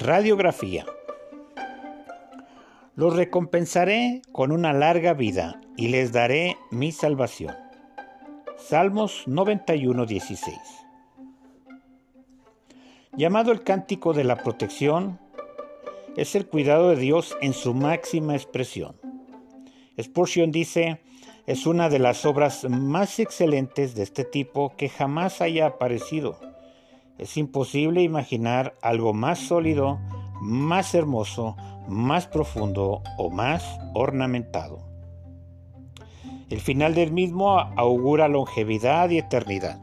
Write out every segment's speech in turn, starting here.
Radiografía. Los recompensaré con una larga vida y les daré mi salvación. Salmos 91, 16. Llamado el cántico de la protección, es el cuidado de Dios en su máxima expresión. Spurgeon dice, es una de las obras más excelentes de este tipo que jamás haya aparecido. Es imposible imaginar algo más sólido, más hermoso, más profundo o más ornamentado. El final del mismo augura longevidad y eternidad.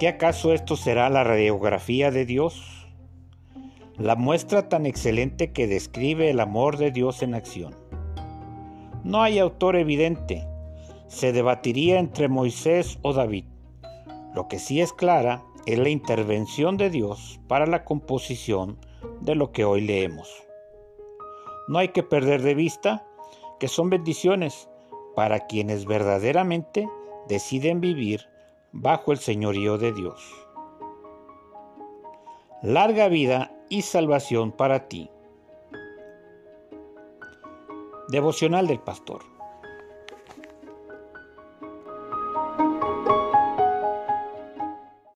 ¿Qué acaso esto será la radiografía de Dios? La muestra tan excelente que describe el amor de Dios en acción. No hay autor evidente. Se debatiría entre Moisés o David. Lo que sí es clara es la intervención de Dios para la composición de lo que hoy leemos. No hay que perder de vista que son bendiciones para quienes verdaderamente deciden vivir bajo el señorío de Dios. Larga vida y salvación para ti. Devocional del Pastor.